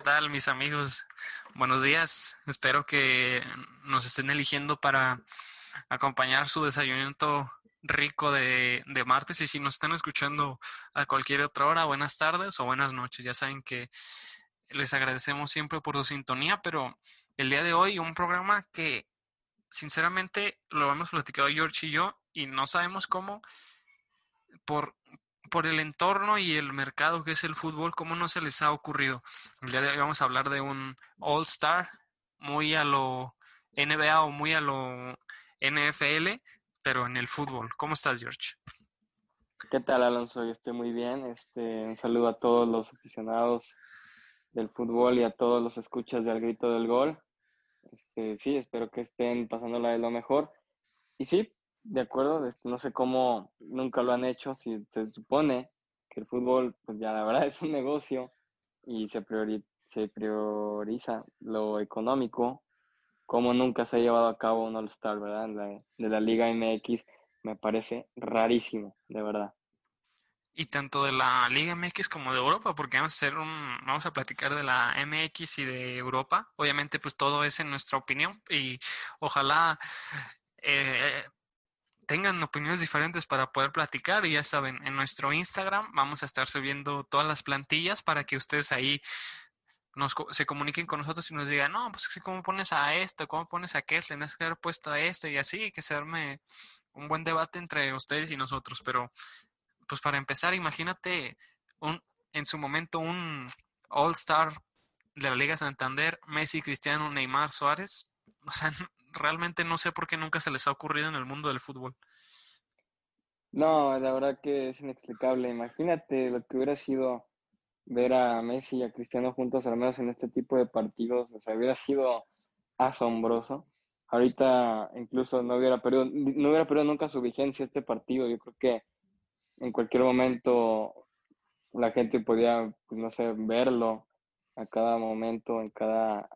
Hola, ¿qué tal mis amigos? Buenos días. Espero que nos estén eligiendo para acompañar su desayunito rico de, de, martes y si nos están escuchando a cualquier otra hora, buenas tardes o buenas noches. Ya saben que les agradecemos siempre por su sintonía, pero el día de hoy un programa que sinceramente lo hemos platicado George y yo y no sabemos cómo por por el entorno y el mercado que es el fútbol, ¿cómo no se les ha ocurrido? El día de hoy vamos a hablar de un All Star muy a lo NBA o muy a lo NFL, pero en el fútbol. ¿Cómo estás, George? ¿Qué tal, Alonso? Estoy muy bien. Este, un saludo a todos los aficionados del fútbol y a todos los escuchas del grito del gol. Este, sí, espero que estén pasándola de lo mejor. Y sí, de acuerdo, no sé cómo nunca lo han hecho, si se supone que el fútbol, pues ya la verdad es un negocio y se, se prioriza lo económico, como nunca se ha llevado a cabo un All-Star, ¿verdad? de la Liga MX me parece rarísimo, de verdad. Y tanto de la Liga MX como de Europa, porque vamos a hacer un, vamos a platicar de la MX y de Europa. Obviamente, pues todo es en nuestra opinión y ojalá eh, tengan opiniones diferentes para poder platicar. Y ya saben, en nuestro Instagram vamos a estar subiendo todas las plantillas para que ustedes ahí nos, se comuniquen con nosotros y nos digan, no, pues cómo pones a esto, cómo pones a aquel, tenés que haber puesto a este y así, que se arme un buen debate entre ustedes y nosotros. Pero, pues para empezar, imagínate un, en su momento un All Star de la Liga Santander, Messi, Cristiano, Neymar, Suárez. O sea, realmente no sé por qué nunca se les ha ocurrido en el mundo del fútbol. No, la verdad que es inexplicable. Imagínate lo que hubiera sido ver a Messi y a Cristiano juntos, al menos en este tipo de partidos. O sea, hubiera sido asombroso. Ahorita incluso no hubiera perdido, no hubiera perdido nunca su vigencia este partido. Yo creo que en cualquier momento la gente podía, pues, no sé, verlo a cada momento, en cada,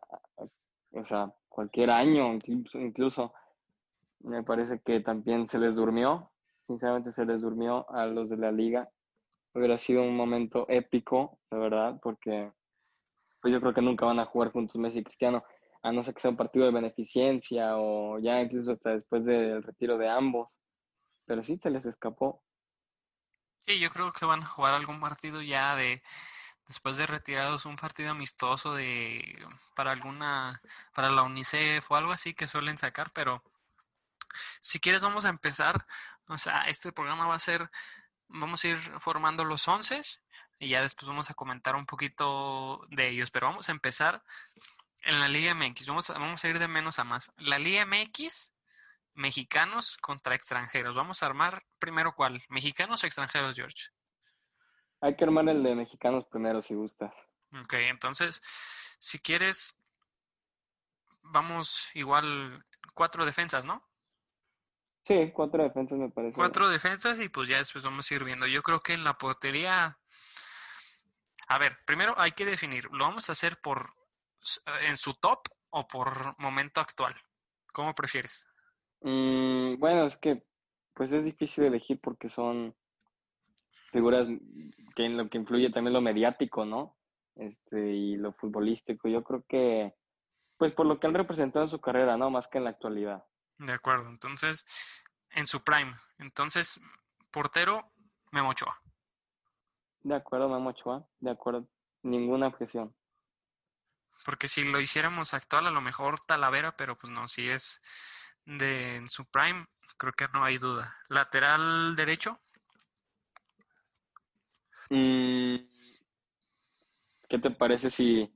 o sea, cualquier año, incluso, me parece que también se les durmió, sinceramente se les durmió a los de la liga. Hubiera sido un momento épico, de verdad, porque pues yo creo que nunca van a jugar juntos Messi y Cristiano, a no ser que sea un partido de beneficencia o ya incluso hasta después del retiro de ambos. Pero sí se les escapó. Sí, yo creo que van a jugar algún partido ya de, después de retirados un partido amistoso de para alguna para la UNICEF o algo así que suelen sacar, pero si quieres vamos a empezar, o sea, este programa va a ser vamos a ir formando los once y ya después vamos a comentar un poquito de ellos, pero vamos a empezar en la Liga MX, vamos a, vamos a ir de menos a más. La Liga MX mexicanos contra extranjeros. Vamos a armar primero cuál, mexicanos o extranjeros, George. Hay que armar el de mexicanos primero, si gustas. Ok, entonces, si quieres, vamos igual cuatro defensas, ¿no? Sí, cuatro defensas me parece. Cuatro defensas y pues ya después vamos a ir viendo. Yo creo que en la portería... A ver, primero hay que definir, ¿lo vamos a hacer por en su top o por momento actual? ¿Cómo prefieres? Mm, bueno, es que pues es difícil elegir porque son figuras que en lo que influye también lo mediático, ¿no? Este, y lo futbolístico. Yo creo que, pues por lo que han representado en su carrera, ¿no? Más que en la actualidad. De acuerdo. Entonces, en su prime. Entonces, portero, Memo Ochoa. De acuerdo, Memo Ochoa. De acuerdo. Ninguna objeción. Porque si lo hiciéramos actual, a lo mejor Talavera, pero pues no, si es de en su prime, creo que no hay duda. Lateral derecho. Mm, ¿Qué te parece si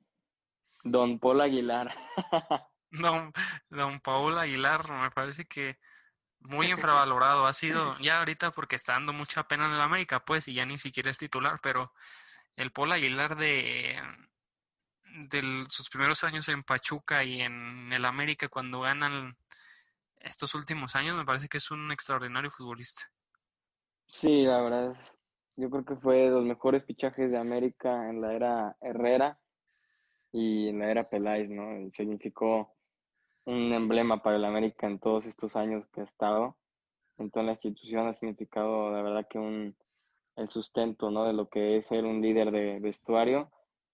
Don Paul Aguilar? don, don Paul Aguilar me parece que muy infravalorado ha sido ya ahorita porque está dando mucha pena en el América, pues, y ya ni siquiera es titular, pero el Paul Aguilar de, de sus primeros años en Pachuca y en el América cuando ganan estos últimos años, me parece que es un extraordinario futbolista. Sí, la verdad es yo creo que fue de los mejores fichajes de América en la era Herrera y en la era Peláez, ¿no? Significó un emblema para el América en todos estos años que ha estado. En toda la institución ha significado, la verdad, que un, el sustento, ¿no? De lo que es ser un líder de vestuario.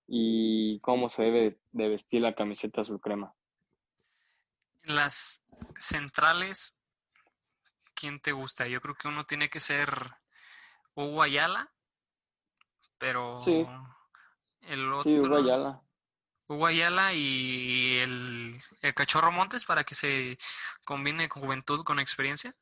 y cómo se debe de vestir la camiseta azul crema. Las centrales, ¿quién te gusta? Yo creo que uno tiene que ser Hugo Ayala, pero Sí, el sí, Hugo otro, Ayala. Hugo Ayala y el, el Cachorro Montes para que se combine con juventud con experiencia.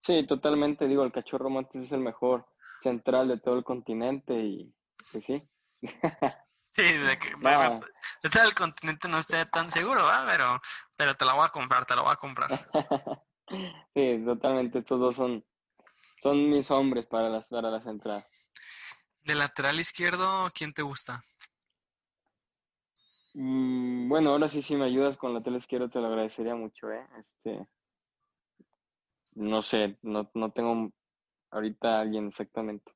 Sí, totalmente. Digo, el Cachorro Montes es el mejor central de todo el continente y pues sí. Sí, de que todo el continente no esté tan seguro, ¿va? Pero, pero te la voy a comprar, te la voy a comprar. sí, totalmente. Estos dos son, son mis hombres para las, para la central. De lateral izquierdo, ¿quién te gusta? Mm, bueno, ahora sí, si me ayudas con la tele izquierda, te lo agradecería mucho, ¿eh? Este, no sé, no, no tengo ahorita a alguien exactamente.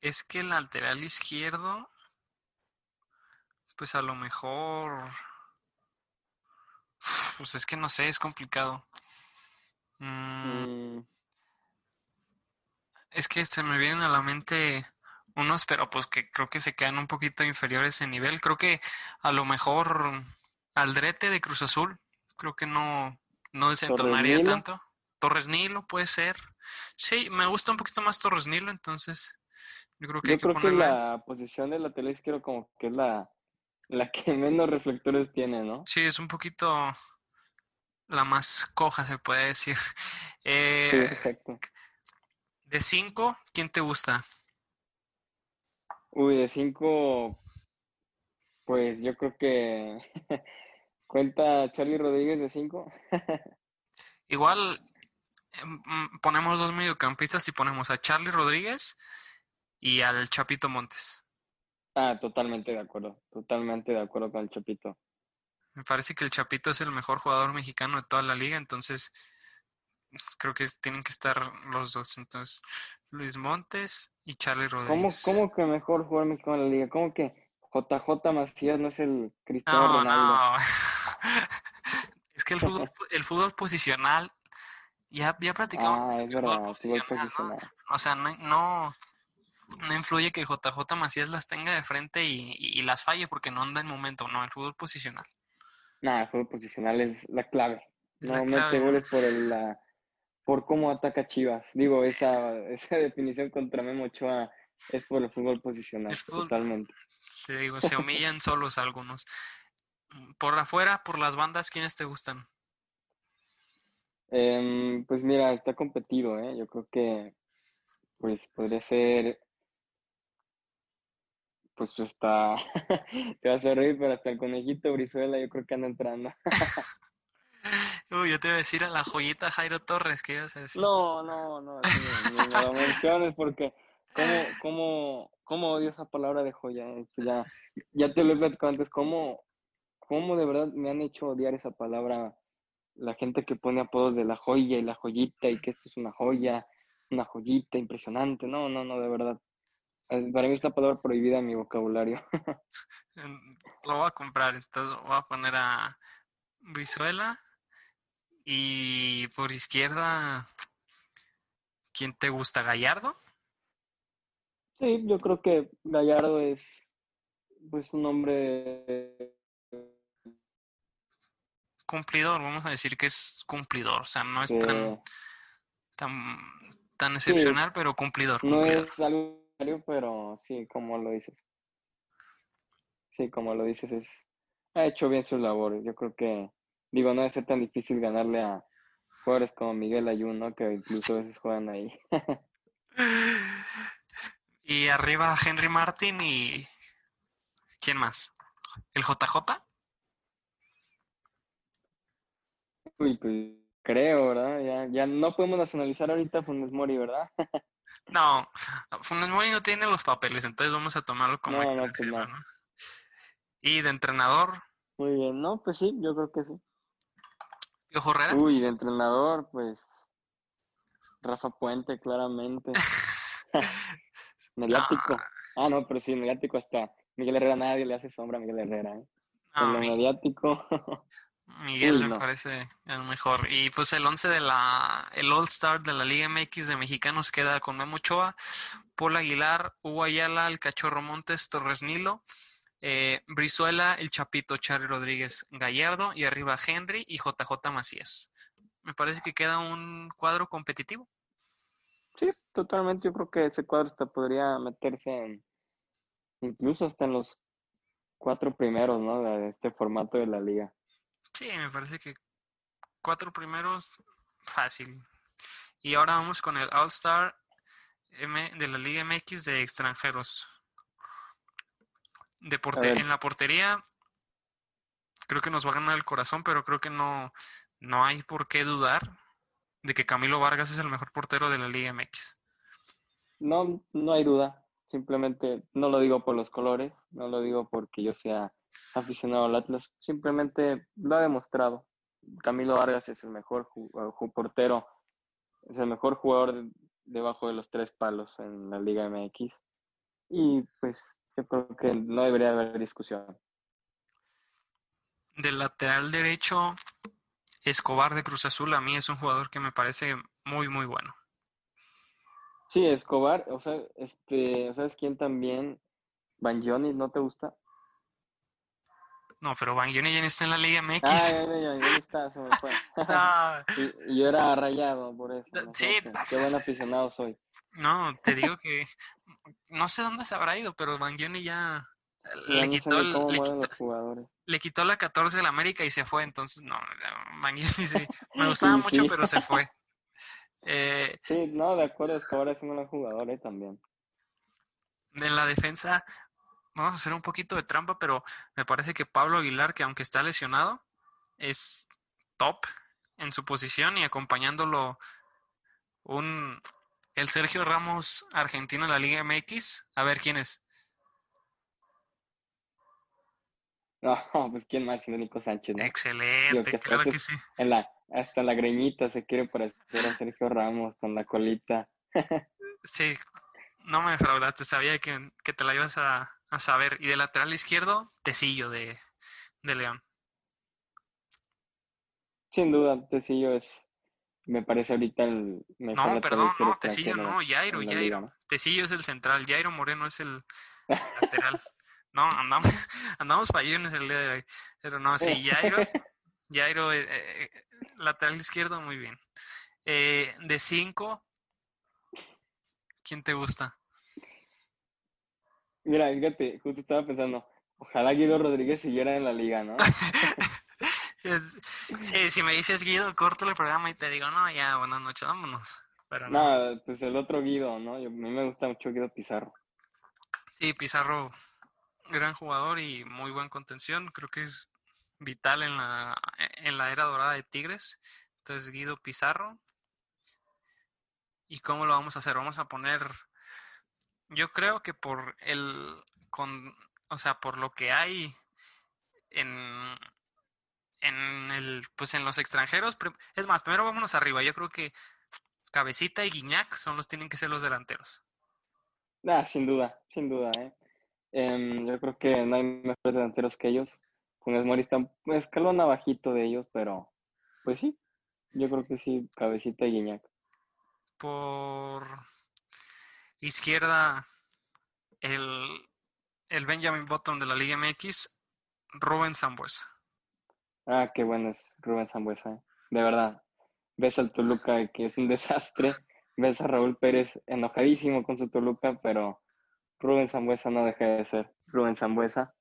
Es que el lateral izquierdo, pues a lo mejor, pues es que no sé, es complicado. Mm, Mm, es que se me vienen a la mente unos, pero pues que creo que se quedan un poquito inferiores en nivel. Creo que a lo mejor Aldrete de Cruz Azul, creo que no, desentonaría tanto. Torres Nilo puede ser. Sí, me gusta un poquito más Torres Nilo, entonces yo creo que hay yo que creo que la posición de lateral izquierdo como que es la, la que menos reflectores tiene, ¿no? Sí, es un poquito la más coja, se puede decir. Sí, Eh, exacto. De cinco, ¿quién te gusta? Uy, de cinco, pues yo creo que cuenta Charlie Rodríguez de cinco. Igual em, mm, ponemos dos mediocampistas y ponemos a Charlie Rodríguez y al Chapito Montes. Ah, totalmente de acuerdo, totalmente de acuerdo con el Chapito. Me parece que el Chapito es el mejor jugador mexicano de toda la liga, entonces creo que tienen que estar los dos. Entonces, Luis Montes y Charlie ¿Cómo, Rodríguez. cómo que mejor jugador mexicano en la liga? ¿Cómo que JJ Macías no es el Cristiano No, Ronaldo? no. Es que el fútbol, el fútbol posicional, ya, ya platicamos Ah, es verdad, fútbol posicional. O sea, no, no, no influye que JJ Macías las tenga de frente y, y- y las falle porque no anda en momento, no, el fútbol posicional. Nada, el fútbol posicional es la clave. Es No mete goles por el, la, por cómo ataca Chivas. Digo, esa, esa definición contra Memo Ochoa es por el fútbol El posicional, fútbol, totalmente. se digo, se humillan solos algunos. Por afuera, por las bandas, ¿quiénes te gustan? Em, pues mira, está competido, ¿eh? Yo creo que pues podría ser, pues hasta, te vas a reír, pero hasta el conejito Brizuela yo creo que anda entrando. Uy, yo te iba a decir a la joyita Jairo Torres, ¿qué ibas a decir? No, no, no, ni, ni me lo menciones porque cómo, cómo, cómo odio esa palabra de joya. Ya, ya te lo he platicado antes, cómo, cómo de verdad me han hecho odiar esa palabra la gente que pone apodos de la joya y la joyita y que esto es una joya, una joyita impresionante. No, no, no, de verdad. Para mí esta palabra prohibida en mi vocabulario. Lo voy a comprar, entonces voy a poner a Brizuela y por izquierda, ¿quién te gusta? ¿Gallardo? Sí, yo creo que Gallardo es pues un hombre Cumplidor, vamos a decir que es cumplidor, o sea, no es tan, que tan, tan sí, excepcional, pero cumplidor, no es algo pero sí, como lo dices. Sí, como lo dices, es, ha hecho bien sus labores. Yo creo que, digo, no debe ser tan difícil ganarle a jugadores como Miguel Ayun, ¿no? Que incluso a veces juegan ahí. Y arriba Henry Martin y ¿quién más? ¿El JJ? Uy, pues creo, ¿verdad? Ya, ya no podemos nacionalizar ahorita Funes Mori, ¿verdad? No, Funes Mori no tiene los papeles, entonces vamos a tomarlo como No, no, pues extranjero, no. ¿no? Y de entrenador, Muy bien, no, pues sí, yo creo que sí. Piojo Herrera. Uy, de entrenador, pues Rafa Puente, claramente. Mediático. Ah, no, pero sí, mediático hasta Miguel Herrera, nadie le hace sombra a Miguel Herrera, ¿eh? No, Mi- mediático, Miguel me parece el mejor. Y pues el 11 de la, el All Star de la Liga MX de mexicanos queda con Memo Ochoa, Paul Aguilar, Hugo Ayala, el Cachorro Montes, Torres Nilo, eh, Brizuela, el Chapito, Charlie Rodríguez Gallardo y arriba Henry y JJ Macías. Me parece que queda un cuadro competitivo. Sí, totalmente. Yo creo que ese cuadro hasta podría meterse en, incluso hasta en los cuatro primeros, ¿no? De este formato de la liga. Sí, me parece que cuatro primeros, fácil. Y ahora vamos con el All-Star de la Liga MX de extranjeros. De en la portería, creo que nos va a ganar el corazón, pero creo que no, no hay por qué dudar de que Camilo Vargas es el mejor portero de la Liga MX. No, no hay duda. Simplemente no lo digo por los colores, no lo digo porque yo sea aficionado al Atlas, simplemente lo ha demostrado. Camilo Vargas es el mejor portero, es el mejor jugador debajo de los tres palos en la Liga MX. Y pues yo creo que no debería haber discusión. Del lateral derecho, Escobar de Cruz Azul a mí es un jugador que me parece muy, muy bueno. Sí, Escobar, o sea, este, ¿sabes quién también? Banjoni, ¿no te gusta? No, pero Banjoni ya no está en la Liga MX. Ah, ya, ya, está, se me fue. y, yo era rayado por eso. Sí, qué buen aficionado soy. No, te digo que no sé dónde se habrá ido, pero Banjoni ya le, quitó le, quitó, la 14 de la América y se fue, entonces no, Banjoni sí, me gustaba mucho, pero se fue. Eh, sí, no, de acuerdo, es que ahora es un buen jugador eh, también. De la defensa, vamos a hacer un poquito de trampa, pero me parece que Pablo Aguilar, que aunque está lesionado, es top en su posición y acompañándolo un el Sergio Ramos argentino en la Liga MX. A ver quién es. No, pues quién más, Nico Sánchez. Excelente, claro que sí. En la, hasta la greñita se quiere parecer a Sergio Ramos con la colita. sí, no me defraudaste, sabía que, te la ibas a, saber. Y de lateral izquierdo, Tecillo de, de León. Sin duda, Tecillo es, me parece ahorita el No, perdón, no, Tecillo no, Jairo, Jairo. Tecillo es el central, Jairo Moreno es el lateral. No, andamos, andamos fallones el día de hoy. Pero no, sí, Jairo, Jairo, eh, eh, lateral izquierdo, muy bien. Eh, de cinco, ¿quién te gusta? Mira, fíjate, justo estaba pensando, ojalá Guido Rodríguez siguiera en la liga, ¿no? sí, si me dices Guido, corto el programa y te digo, no, ya, buenas noches, vámonos. Pero no. pues el otro Guido, ¿no? a mí me gusta mucho Guido Pizarro. Sí, Pizarro, gran jugador y muy buen contención. Creo que es vital en la, en la era dorada de Tigres. Entonces, Guido Pizarro. ¿Y cómo lo vamos a hacer? Vamos a poner, yo creo que por el, con, o sea, por lo que hay en, en el, pues en los extranjeros, es más, primero vámonos arriba. Yo creo que Cabecita y Guiñac son los tienen que ser los delanteros. Ah, sin duda, sin duda, ¿eh? Em, yo creo que no hay mejores delanteros que ellos. Con Mori está un escalón abajito de ellos, pero pues sí, yo creo que sí, Cabecita y Guiñac. Por izquierda, el, el Benjamin Button de la Liga MX, Rubén Zambuesa. Ah, qué bueno es Rubén Zambuesa. ¿eh? De verdad. Ves al Toluca que es un desastre. Ves a Raúl Pérez enojadísimo con su Toluca, pero Rubén Zambuesa no deja de ser. Rubén Zambuesa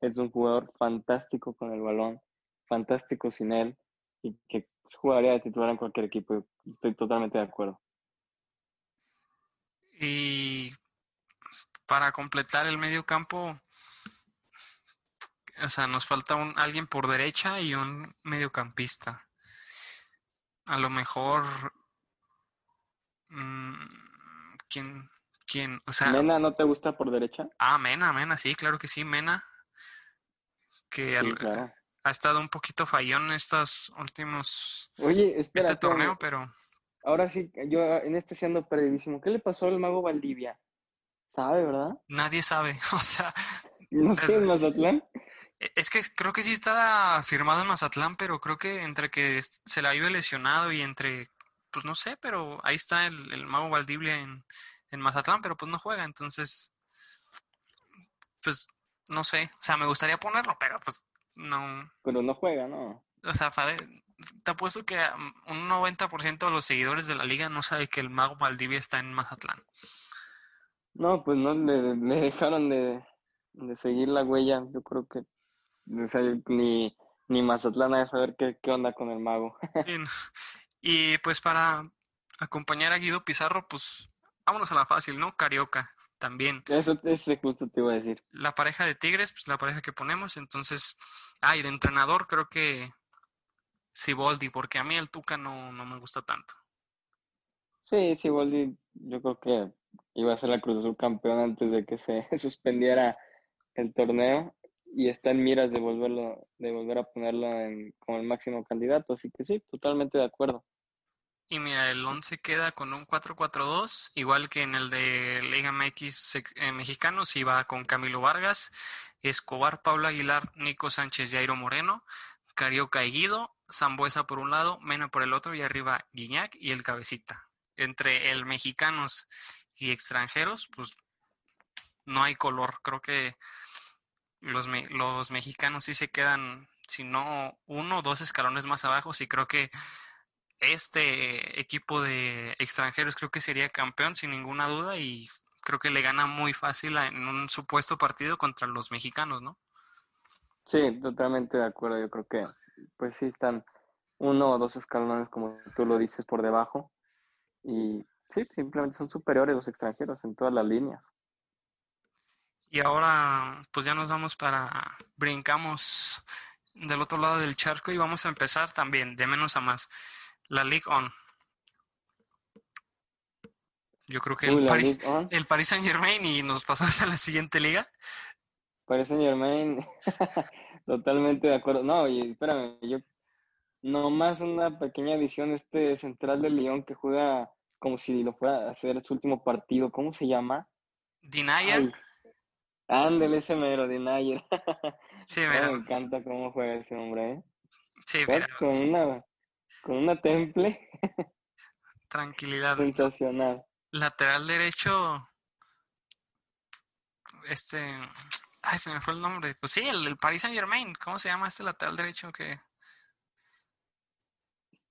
es un jugador fantástico con el balón, fantástico sin él y que jugaría de titular en cualquier equipo. Estoy totalmente de acuerdo. Y para completar el medio campo, o sea, nos falta un alguien por derecha y un mediocampista. A lo mejor mmm, ¿quién, quién? O sea, ¿Mena no te gusta por derecha? Ah, Mena, Mena, sí, claro que sí, Mena. Que ha estado un poquito fallón en estos últimos Oye, este torneo, pero ahora sí, yo en este siendo perdidísimo. ¿Qué le pasó al mago Valdivia? ¿Sabe, verdad? Nadie sabe, o sea, no sé, en Mazatlán. E- Es que creo que sí está firmado en Mazatlán, pero creo que entre que se la vive lesionado y entre, pues no sé, pero ahí está el, el Mago Valdivia en, en Mazatlán, pero pues no juega, entonces, pues no sé, o sea, me gustaría ponerlo, pero pues no, Pero no juega, ¿no? o sea, te apuesto que um, un 90% de los seguidores de la liga no sabe que el Mago Valdivia está en Mazatlán. No, pues no, le, le dejaron de, de seguir la huella. Yo creo que o sea, ni, ni Mazatlán ha de saber qué, qué onda con el mago. Y, pues para acompañar a Guido Pizarro, pues vámonos a la fácil, ¿no? Carioca también. Eso, ese justo te iba a decir. La pareja de Tigres, pues la pareja que ponemos, entonces, ah, y de entrenador creo que Siboldi, porque a mí el Tuca no, no me gusta tanto. Sí, sí, Boldi, yo creo que iba a ser la Cruz Azul campeón antes de que se suspendiera el torneo y está en miras de volverlo, de volver a ponerlo en, como el máximo candidato, así que sí, totalmente de acuerdo. Y mira, el 11 queda con un 4-4-2, igual que en el de Liga MX eh, mexicanos, iba con Camilo Vargas, Escobar, Pablo Aguilar, Nico Sánchez, Jairo Moreno, Carioca y Guido, Zambuesa por un lado, Mena por el otro y arriba Guiñac y el Cabecita. Entre el mexicanos y extranjeros, pues no hay color. Creo que los, me- los mexicanos sí se quedan, si no uno o dos escalones más abajo, sí creo que este equipo de extranjeros creo que sería campeón sin ninguna duda y creo que le gana muy fácil en un supuesto partido contra los mexicanos, ¿no? Sí, totalmente de acuerdo. Yo creo que, pues sí, están uno o dos escalones, como tú lo dices, por debajo. Y sí, simplemente son superiores los extranjeros en todas las líneas. Y ahora pues ya nos vamos para, brincamos del otro lado del charco y vamos a empezar también de menos a más. La Ligue On. Yo creo que Uy, el Paris, Ligue 1, el Paris Saint Germain y nos pasamos a la siguiente liga. Paris Saint Germain, totalmente de acuerdo. No, y espérame, yo nomás una pequeña adición, este central de Lyon que juega como si lo fuera a hacer su último partido, ¿cómo se llama? Denier, Ay, ándele ese mero, Denayer. sí, Oh, mira, me encanta cómo juega ese hombre, ¿eh? sí, mira, con una, con una temple tranquilidad. sensacional. Lateral derecho, este, ay, se me fue el nombre. Pues sí, el, el Paris Saint Germain, ¿cómo se llama este lateral derecho que?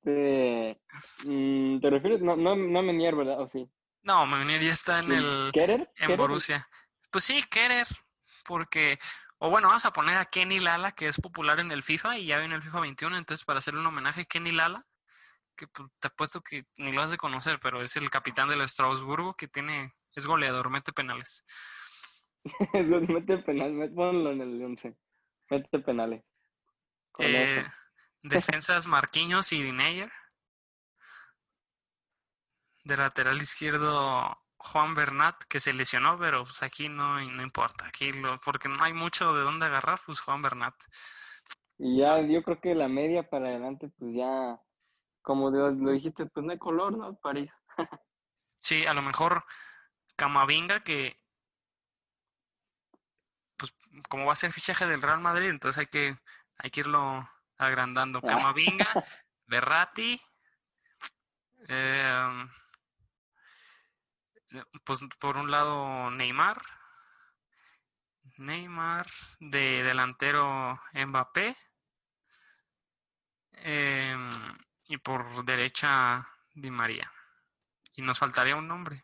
Este, mm, ¿te refieres? No, no, no Menier, ¿verdad? ¿O sí? No, Meunier ya está en el, ¿Kerer? en ¿Kerer? Borussia. Pues sí, Kerer, porque, o bueno, vamos a poner a Kenny Lala, que es popular en el FIFA y ya viene el FIFA 21, entonces para hacerle un homenaje a Kenny Lala, que pues, te apuesto que ni lo has de conocer, pero es el capitán del Strasburgo que tiene, es goleador, mete penales. Mete penal, met- ponlo en el 11. Mete penales. Eh, defensas Marquinhos y Dineyer. De lateral izquierdo Juan Bernat, que se lesionó, pero pues aquí no, no importa. Aquí lo, porque no hay mucho de dónde agarrar, pues Juan Bernat. Y ya, yo creo que la media para adelante, pues ya, como lo dijiste, pues no hay color, ¿no? París. Sí, a lo mejor Camavinga, que pues como va a ser fichaje del Real Madrid, entonces hay que, hay que irlo agrandando. Camavinga, Berratti, eh, pues por un lado Neymar, Neymar, de delantero Mbappé, eh, y por derecha Di María. Y nos faltaría un nombre.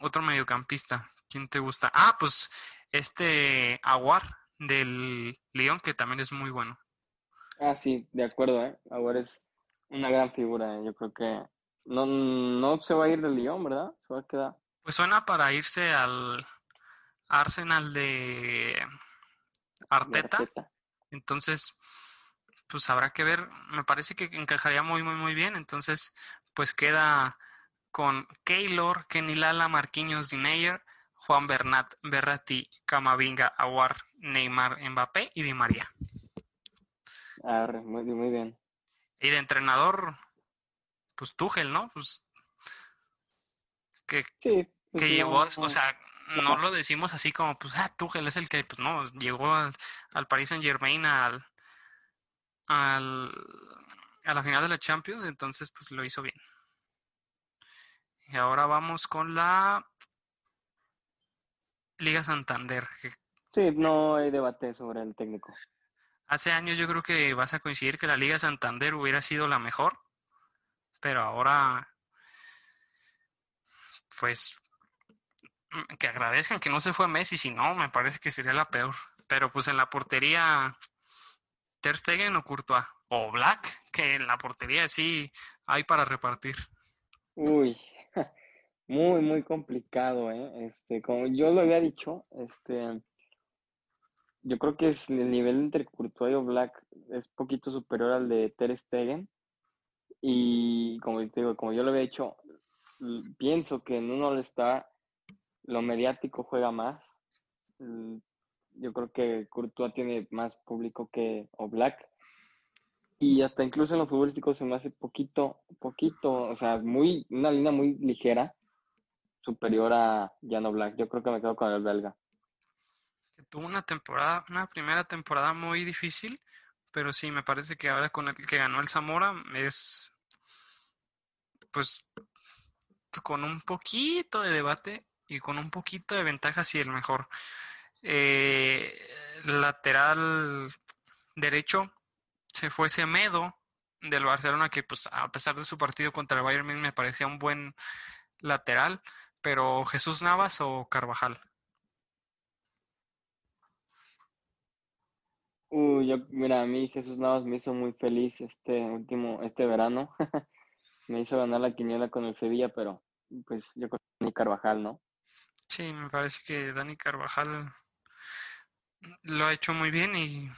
Otro mediocampista. ¿Quién te gusta? Ah, pues este Aguar del León, que también es muy bueno. Ah, sí, de acuerdo, ¿eh? Ahora es una gran figura. ¿eh? Yo creo que no, no se va a ir del Lyon, ¿verdad? Se va a quedar. Pues suena para irse al Arsenal de de Arteta. Entonces, pues habrá que ver. Me parece que encajaría muy, muy, muy bien. Entonces, pues queda con Keylor, Kenny Lala, Marquinhos Dineyer, Juan Bernat, Berratti, Camavinga, Aguar, Neymar, Mbappé y Di María. Arre, muy, muy bien. Y de entrenador, pues Tuchel, ¿no? Pues que, Sí, pues que no, o sea, no lo decimos así como, pues, ah, Tuchel es el que, pues no, llegó al, al Paris Saint Germain al, al, a la final de la Champions, entonces, pues lo hizo bien. Y ahora vamos con la Liga Santander. Sí, no hay debate sobre el técnico. Hace años yo creo que vas a coincidir que la Liga Santander hubiera sido la mejor, pero ahora, pues, mm, que agradezcan que no se fue Messi, si no, me parece que sería la peor. Pero pues en la portería, Ter Stegen o Courtois, o Black, que en la portería sí hay para repartir. Uy, muy, muy complicado, ¿eh? Este, como yo lo había dicho, este, yo creo que el nivel entre Courtois y Black es poquito superior al de Ter Stegen. Y como te digo, como yo lo había dicho, pienso que en uno está lo mediático juega más. Yo creo que Courtois tiene más público que Black. Y hasta incluso en los futbolísticos se me hace poquito, poquito, o sea, muy, una línea muy ligera, superior a Jan Black. Yo creo que me quedo con el belga tuvo una temporada, una primera temporada muy difícil, pero sí, me parece que ahora con el que ganó el Zamora es, pues, con un poquito de debate y con un poquito de ventaja, sí, el mejor. Eh, lateral derecho se fue Semedo del Barcelona, que pues a pesar de su partido contra el Bayern me parecía un buen lateral, pero Jesús Navas o Carvajal. Uy, yo, mira, a mí Jesús Navas me hizo muy feliz este último, este verano. me hizo ganar la quiniela con el Sevilla, pero pues yo con Dani Carvajal, ¿no? Sí, me parece que Dani Carvajal lo ha hecho muy bien y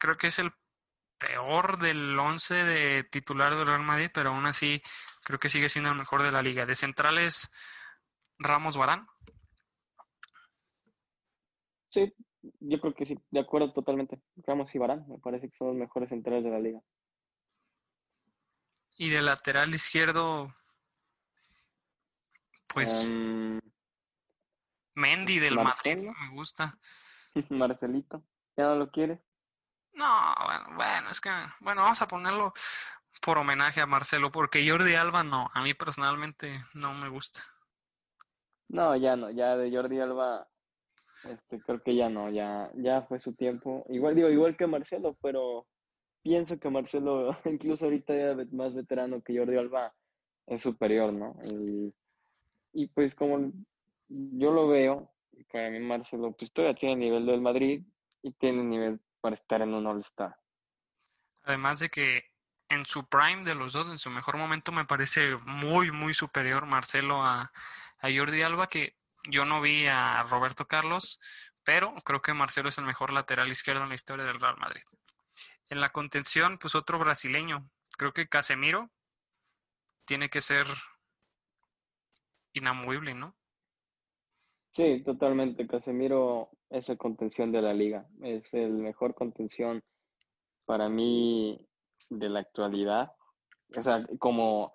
creo que es el peor del once de titular del Real Madrid, pero aún así creo que sigue siendo el mejor de la liga. De centrales, Ramos Barán. Sí, yo creo que sí, de acuerdo totalmente. Ramos y Barán, me parece que son los mejores centrales de la liga. Y de lateral izquierdo, pues um, Mendy del Madrid, me gusta. Marcelito, ¿ya no lo quieres? No, bueno, bueno, es que, bueno, vamos a ponerlo por homenaje a Marcelo, porque Jordi Alba no, a mí personalmente no me gusta. No, ya no, ya de Jordi Alba este, creo que ya no, ya, ya fue su tiempo. Igual digo, igual que Marcelo, pero pienso que Marcelo, incluso ahorita ya más veterano que Jordi Alba, es superior, ¿no? Y, pues como yo lo veo, para mí Marcelo, pues todavía tiene el nivel del Madrid y tiene nivel para estar en un All-Star. Además de que en su prime de los dos, en su mejor momento, me parece muy, muy superior Marcelo a Jordi Alba, que yo no vi a Roberto Carlos, pero creo que Marcelo es el mejor lateral izquierdo en la historia del Real Madrid. En la contención, pues otro brasileño. Creo que Casemiro tiene que ser inamovible, ¿no? Sí, totalmente. Casemiro es el contención de la liga. Es el mejor contención para mí de la actualidad. O sea, como,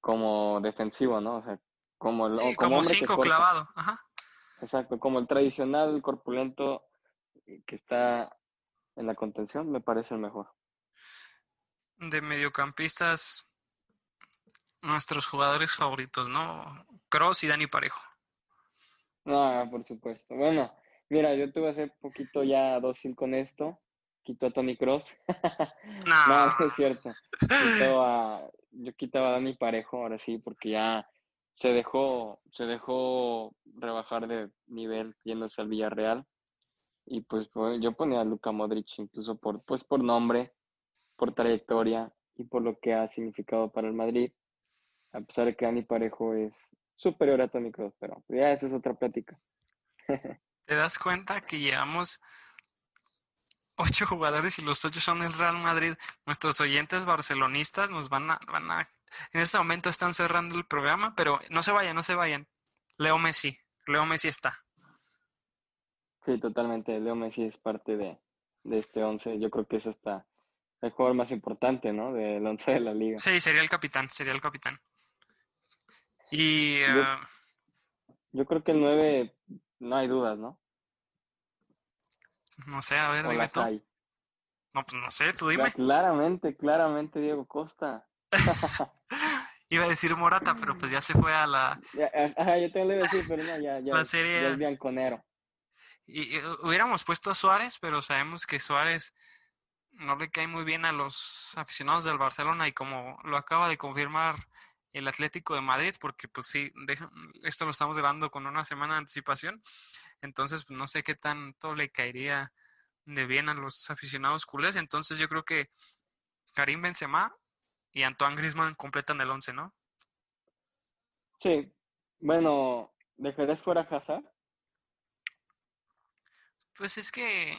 como defensivo, ¿no? O sea, como, el, como, cinco clavado. Ajá. Exacto, como el tradicional corpulento que está en la contención, me parece el mejor. De mediocampistas, nuestros jugadores favoritos, ¿no? Cross y Dani Parejo. Ah, por supuesto. Bueno, mira, yo tuve hace poquito ya dócil con esto. Quito a Tony Cross. No. no, es cierto. yo quitaba a Dani Parejo ahora sí, porque ya se dejó, se dejó rebajar de nivel yéndose al Villarreal. Y pues, yo ponía a Luka Modric incluso por, pues, por nombre, por trayectoria y por lo que ha significado para el Madrid. A pesar de que Dani Parejo es superior a Toni Kroos, pero ya esa es otra plática. ¿Te das cuenta que llevamos ocho jugadores y los ocho son el Real Madrid? Nuestros oyentes barcelonistas nos van a, van a en este momento están cerrando el programa, pero no se vayan, no se vayan. Leo Messi, Leo Messi está. Sí, totalmente. Leo Messi es parte de, este once. Yo creo que es hasta el jugador más importante, ¿no? Del once de la liga. Sí, sería el capitán, sería el capitán. Y... Yo, eh, creo que el 9 no hay dudas, ¿no? No sé, a ver, ¿O dime tú. hay? No, pues no sé, tú dime. Claramente, claramente Diego Costa. Iba a decir Morata, pero pues ya se fue a la... Ya, Ajá, yo también le iba a decir, pero no, ya, ya, La serie- ya es bianconero. Y, y hubiéramos puesto a Suárez, pero sabemos que Suárez no le cae muy bien a los aficionados del Barcelona y como lo acaba de confirmar el Atlético de Madrid, porque pues sí, esto lo estamos grabando con una semana de anticipación, entonces pues, no sé qué tanto le caería de bien a los aficionados culés, entonces yo creo que Karim Benzema y Antoine Griezmann completan el once, ¿no? Sí, bueno, ¿dejarías fuera a Hazard? Pues es que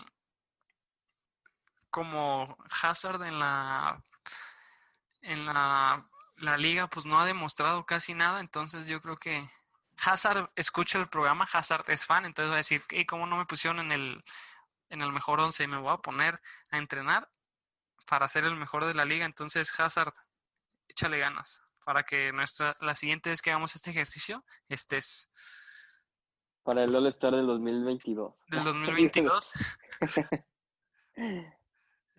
como Hazard en la en la, la liga pues no ha demostrado casi nada, entonces yo creo que Hazard escucha el programa, Hazard es fan, entonces va a decir, "Ey, ¿cómo no me pusieron en el en el mejor once? Me voy a poner a entrenar para ser el mejor de la liga, entonces Hazard, échale ganas para que nuestra la siguiente vez que hagamos este ejercicio estés Para el All-Star del 2022. del 2022.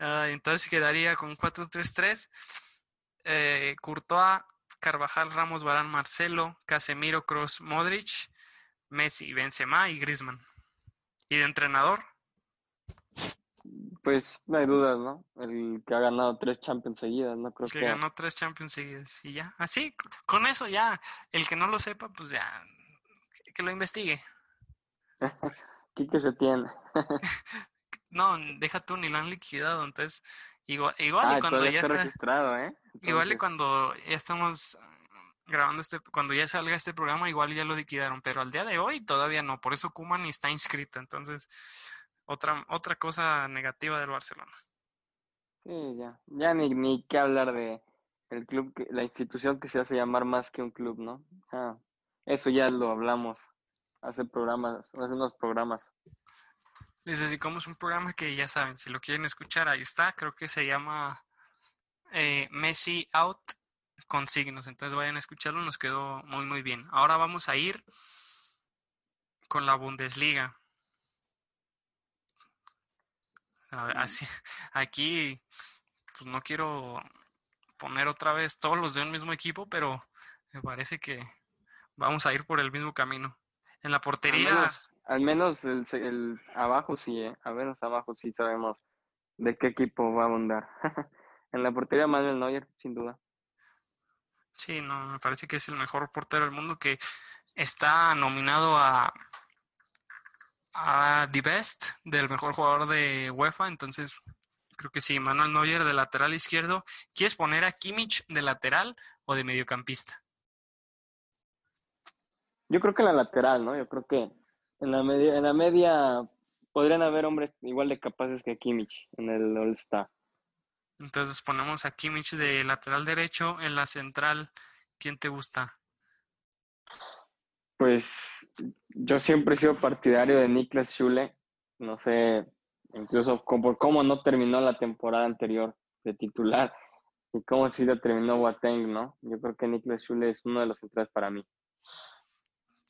Ah, entonces quedaría con 4-3-3. Eh, Courtois, Carvajal, Ramos, Barán, Marcelo, Casemiro, Cross, Modric, Messi, Benzema y Griezmann. Y de entrenador, Pues no hay dudas, ¿no? El que ha ganado tres Champions seguidas, no creo que que... ganó tres Champions seguidas. Y ya, así, con eso ya, el que no lo sepa, pues ya, que- que lo investigue. Quique se tiene. No, deja tú, ni lo han liquidado. Entonces, igual, igual Ah, y cuando todavía ya está está, registrado, ¿eh? igual y cuando ya estamos grabando este, cuando ya salga este programa, igual ya lo liquidaron, pero al día de hoy todavía no, por eso Koeman ni está inscrito, entonces otra, otra cosa negativa del Barcelona. Sí, ya. Ya ni, ni qué hablar de el club, que, la institución que se hace llamar más que un club, ¿no? Ah, eso ya lo hablamos hace programas, hace unos programas. Les dedicamos un programa que ya saben, si lo quieren escuchar, ahí está, creo que se llama eh, Messi Out con signos, entonces vayan a escucharlo, nos quedó muy muy bien. Ahora vamos a ir con la Bundesliga. A ver, así, aquí, pues no quiero poner otra vez todos los de un mismo equipo, pero me parece que vamos a ir por el mismo camino. En la Al portería, menos, al menos el, se- el abajo sí, ¿eh? A menos abajo sí sabemos de qué equipo va a abundar. En la portería Manuel Neuer, sin duda. sí, no, me parece que es el mejor portero del mundo que está nominado a a The Best del mejor jugador de UEFA, entonces creo que sí, Manuel Neuer de lateral izquierdo. ¿Quieres poner a Kimmich de lateral o de mediocampista? Yo creo que en la lateral, ¿no? Yo creo que en la media, en la media podrían haber hombres igual de capaces que Kimmich en el All-Star. Entonces ponemos a Kimmich de lateral derecho en la central. ¿Quién te gusta? Pues yo siempre he sido partidario de Niklas Schule. No sé, incluso por cómo no terminó la temporada anterior de titular y cómo sí la terminó Boateng, ¿no? Yo creo que Niklas Schule es uno de los centrales para mí.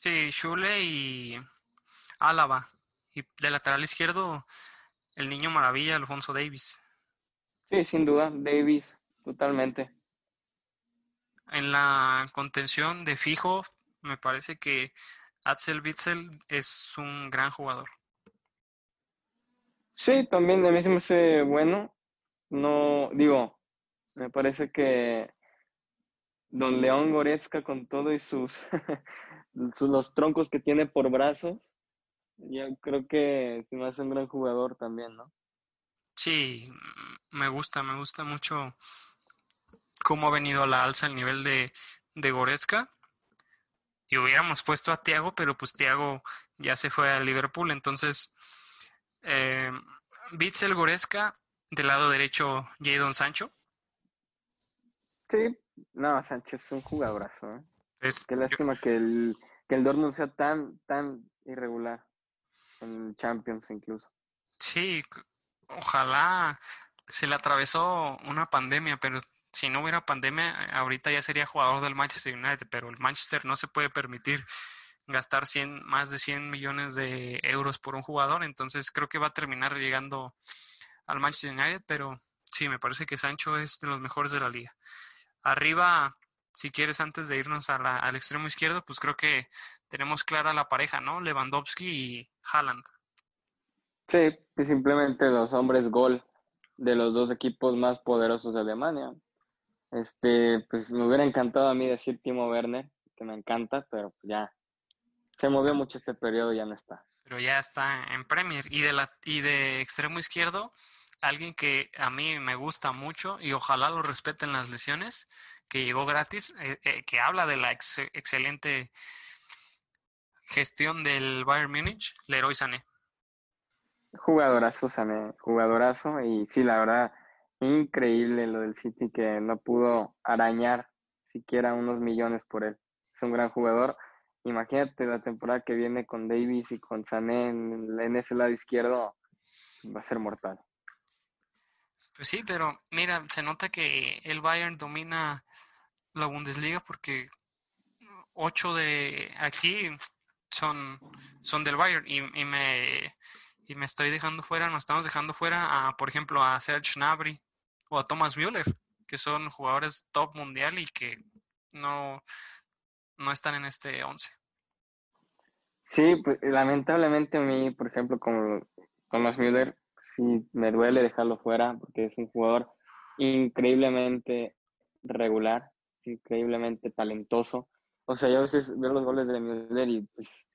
Sí, Schule y Álava. Y de lateral izquierdo, el niño maravilla, Alfonso Davis. Sí, sin duda, Davis, totalmente. En la contención de fijo, me parece que Axel Witsel es un gran jugador. Sí, también a mí se me hace bueno. No, digo, me parece que Don León Goretzka con todo y sus- los troncos que tiene por brazos, yo creo que se me hace un gran jugador también, ¿no? Sí, mm, me gusta, me gusta mucho cómo ha venido a la alza el nivel de, de Goretzka. Y hubiéramos puesto a Thiago, pero pues Thiago ya se fue a Liverpool. Entonces, eh, Goretzka, del lado derecho, Jadon Sancho. Sí, no, Sánchez es un jugadorazo, ¿eh? Es- Qué yo- lástima que el, que el Dortmund sea tan, tan irregular en Champions incluso. sí, ojalá se le atravesó una pandemia, pero si no hubiera pandemia, ahorita ya sería jugador del Manchester United, pero el Manchester no se puede permitir gastar 100, más de 100 millones de euros por un jugador, entonces creo que va a terminar llegando al Manchester United, pero sí, me parece que Sancho es de los mejores de la liga. Arriba, si quieres, antes de irnos al extremo izquierdo, pues creo que tenemos clara la pareja, ¿no? Lewandowski y Haaland. Sí, simplemente los hombres gol de los dos equipos más poderosos de Alemania. Este, pues me hubiera encantado a mí decir Timo Werner, que me encanta, pero ya se movió mucho este periodo y ya no está. Pero ya está en Premier. Y de, la, y de extremo izquierdo, alguien que a mí me gusta mucho y ojalá lo respeten las lesiones, que llegó gratis, eh, eh, que habla de la excelente gestión del Bayern Múnich, Leroy Sané. Jugadorazo Sané, jugadorazo y sí, la verdad, increíble lo del City que no pudo arañar siquiera unos millones por él. Es un gran jugador. Imagínate la temporada que viene con Davis y con Sané en, en ese lado izquierdo, va a ser mortal. Pues sí, pero mira, se nota que el Bayern domina la Bundesliga porque ocho de aquí son, son del Bayern y, y, me, y me estoy dejando fuera, nos estamos dejando fuera a, por ejemplo, a Serge Gnabry o a Thomas Müller, que son jugadores top mundial y que no, no están en este 11. Sí, pues, lamentablemente a mí, por ejemplo, con Thomas Müller, sí me duele dejarlo fuera porque es un jugador increíblemente regular, increíblemente talentoso. O sea, yo a veces veo los goles de Müller y pues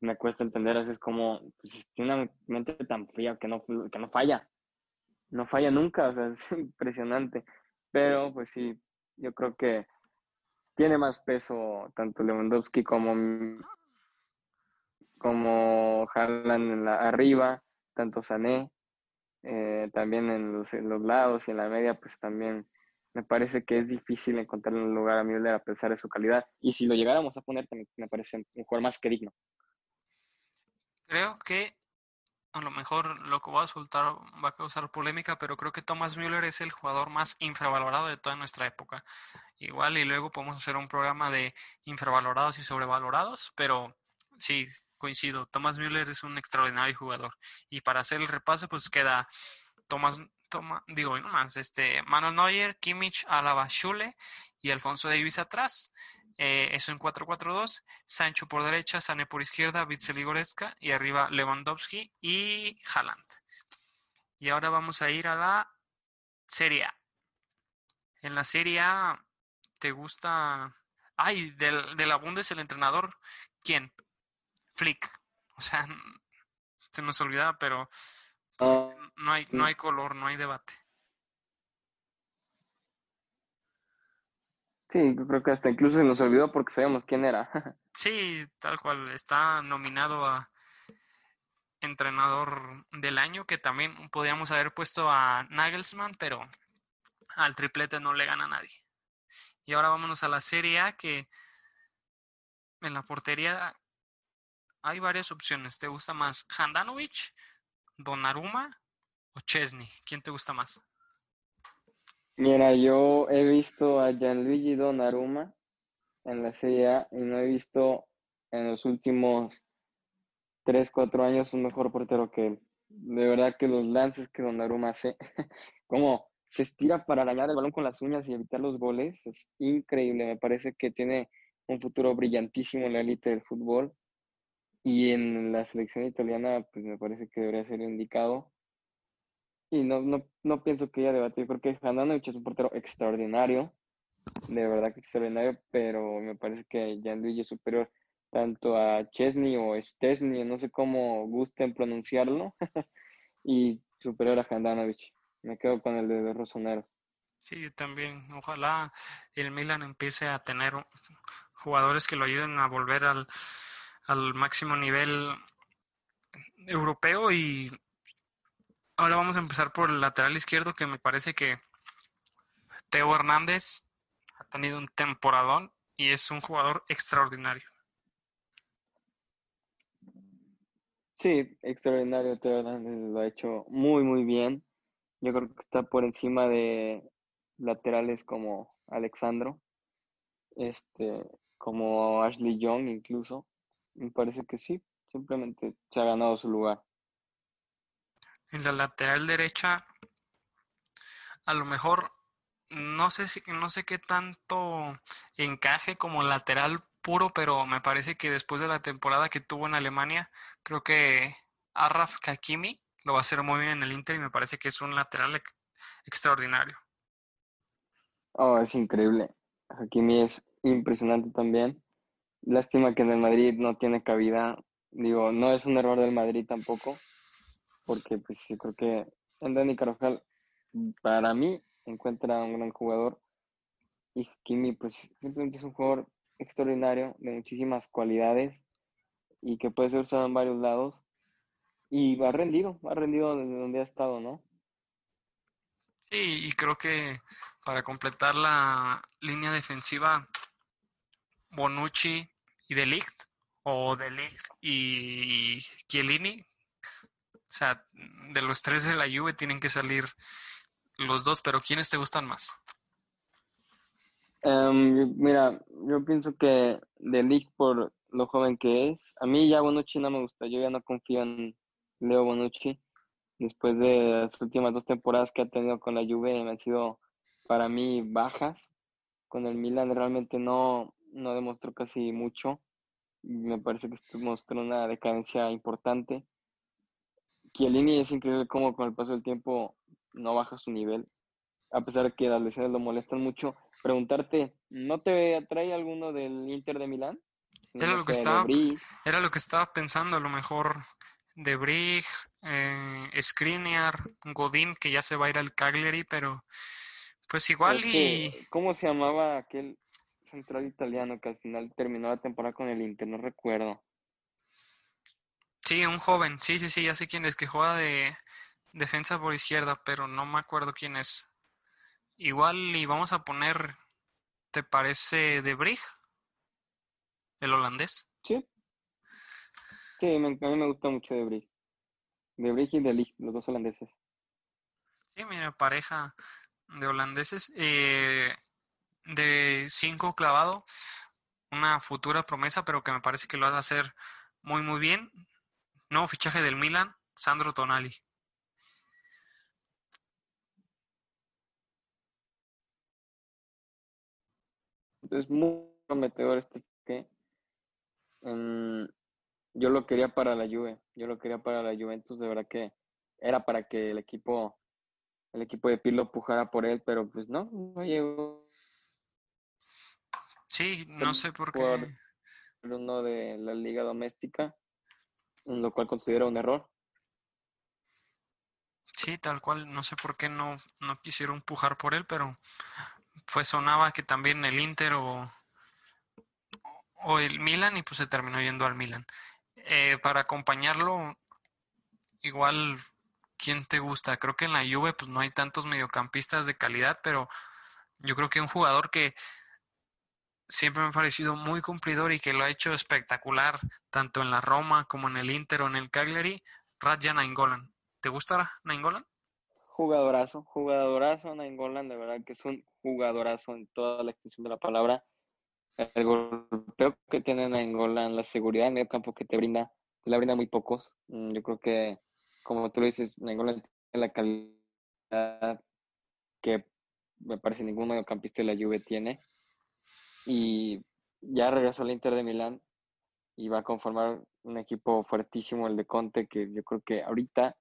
me cuesta entender, es como, pues tiene una mente tan fría que no, que no falla, no falla nunca, o sea, es impresionante. Pero pues sí, yo creo que tiene más peso tanto Lewandowski como, como Haaland en la, arriba, tanto Sané, eh, también en los, en los, lados y en la media, pues también me parece que es difícil encontrar un lugar a Müller a pesar de su calidad. Y si lo llegáramos a poner, también me parece un jugador más que digno. Creo que a lo mejor lo que voy a soltar va a causar polémica, pero creo que Thomas Müller es el jugador más infravalorado de toda nuestra época. Igual y luego podemos hacer un programa de infravalorados y sobrevalorados, pero sí, coincido, Thomas Müller es un extraordinario jugador. Y para hacer el repaso, pues queda Thomas, Toma, digo, no más, este, Manuel Neuer, Kimmich, Alaba, Schule y Alfonso Davis atrás. Eh, eso en 4-4-2. Sancho por derecha, Sané por izquierda, Bitzel y y arriba Lewandowski y Haaland. Y ahora vamos a ir a la Serie A. En la Serie A, ¿te gusta? Ay, del, de la Bundes el entrenador, ¿quién? Flick. O sea, se nos olvidaba, pero no hay, no hay color, no hay debate. Sí, creo que hasta incluso se nos olvidó porque sabíamos quién era. sí, tal cual. Está nominado a entrenador del año, que también podíamos haber puesto a Nagelsmann, pero al triplete no le gana a nadie. Y ahora vámonos a la Serie A, que en la portería hay varias opciones. ¿Te gusta más Handanovic, Donnarumma o Chesney? ¿Quién te gusta más? Mira, yo he visto a Gianluigi Donnarumma en la Serie A y no he visto en los últimos 3, 4 años un mejor portero que él. De verdad que los lances que Donnarumma hace, como se estira para arañar el balón con las uñas y evitar los goles, es increíble. Me parece que tiene un futuro brillantísimo en la élite del fútbol. Y en la selección italiana, pues me parece que debería ser indicado. Y no, no, no pienso que haya debate. Yo creo es un portero extraordinario, de verdad que extraordinario, pero me parece que Gianluigi es superior tanto a Chesney o Stesney, no sé cómo gusten pronunciarlo, y superior a Handanovic. Me quedo con el de Rosonero. Sí, también. Ojalá el Milan empiece a tener jugadores que lo ayuden a volver al, al máximo nivel europeo y Ahora vamos a empezar por el lateral izquierdo, que me parece que Teo Hernández ha tenido un temporadón y es un jugador extraordinario. Sí, extraordinario. Teo Hernández lo ha hecho muy, muy bien. Yo creo que está por encima de laterales como Alexandro, este, como Ashley Young incluso. Me parece que sí, simplemente se ha ganado su lugar. En la lateral derecha, a lo mejor no sé si no sé qué tanto encaje como lateral puro, pero me parece que después de la temporada que tuvo en Alemania, creo que Arraf Hakimi lo va a hacer muy bien en el Inter y me parece que es un lateral extraordinario. Oh, es increíble. Hakimi es impresionante también. Lástima que en el Madrid no tiene cabida. Digo, no es un error del Madrid tampoco, porque pues yo creo que en Dani Carvajal, para mí, encuentra un gran jugador. Y Hakimi, pues simplemente es un jugador extraordinario, de muchísimas cualidades y que puede ser usado en varios lados. Y ha rendido, ha rendido desde donde ha estado, ¿no? Sí, y creo que para completar la línea defensiva, Bonucci y Delict, o Delict y Chiellini, o sea, de los tres de la Juve tienen que salir los dos, pero ¿quiénes te gustan más? Um, mira, yo pienso que Delict por lo joven que es, a mí ya Bonucci no me gusta, yo ya no confío en Leo Bonucci después de las últimas dos temporadas que ha tenido con la Juve han sido para mí bajas. Con el Milan realmente no, no demostró casi mucho. Me parece que mostró una decadencia importante. Chiellini es increíble cómo con el paso del tiempo no baja su nivel, a pesar de que las lesiones lo molestan mucho. Preguntarte, ¿no te atrae alguno del Inter de Milán? Era, lo, que estaba, era lo que estaba pensando, a lo mejor de Brig, eh, Skriniar, Godín, que ya se va a ir al Cagliari, pero pues igual y... ¿Cómo se llamaba aquel central italiano que al final terminó la temporada con el Inter? No recuerdo. Sí, un joven, sí, sí, sí, ya sé quién es, que juega de defensa por izquierda, pero no me acuerdo quién es. Igual y vamos a poner, ¿te parece de Brig? ¿El holandés? Sí, Sí, a mí me gusta mucho de Brig. De Brig y de Lee, los dos holandeses. Sí, mira, pareja de holandeses. Eh, de cinco clavado, una futura promesa, pero que me parece que lo va a hacer muy, muy bien. Nuevo fichaje del Milan, Sandro Tonali. Es muy prometedor este que yo lo quería para la Juve, yo lo quería para la Juventus, de verdad que era para que el equipo, el equipo de Pirlo pujara por él, pero pues no, no llegó. Sí, no sé por qué. Uno de la liga doméstica, lo cual considero un error. Sí, tal cual, no sé por qué no, no quisieron pujar por él, pero pues sonaba que también el Inter o, o el Milan y pues se terminó yendo al Milan. Eh, para acompañarlo, igual, ¿quién te gusta? Creo que en la Juve pues no hay tantos mediocampistas de calidad, pero yo creo que un jugador que siempre me ha parecido muy cumplidor y que lo ha hecho espectacular, tanto en la Roma como en el Inter o en el Cagliari, Radja Nainggolan. ¿Te gusta Nainggolan? Jugadorazo, jugadorazo Nainggolan, de verdad que es un jugadorazo en toda la extensión de la palabra el golpeo que tienen en Golan, la seguridad en el campo que te brinda, te la brinda muy pocos. Mm, yo creo que, como tú lo dices, Golan tiene la calidad que me parece ningún mediocampista de la Juve tiene. Y ya regresó al Inter de Milán y va a conformar un equipo fuertísimo, el de Conte, que yo creo que ahorita,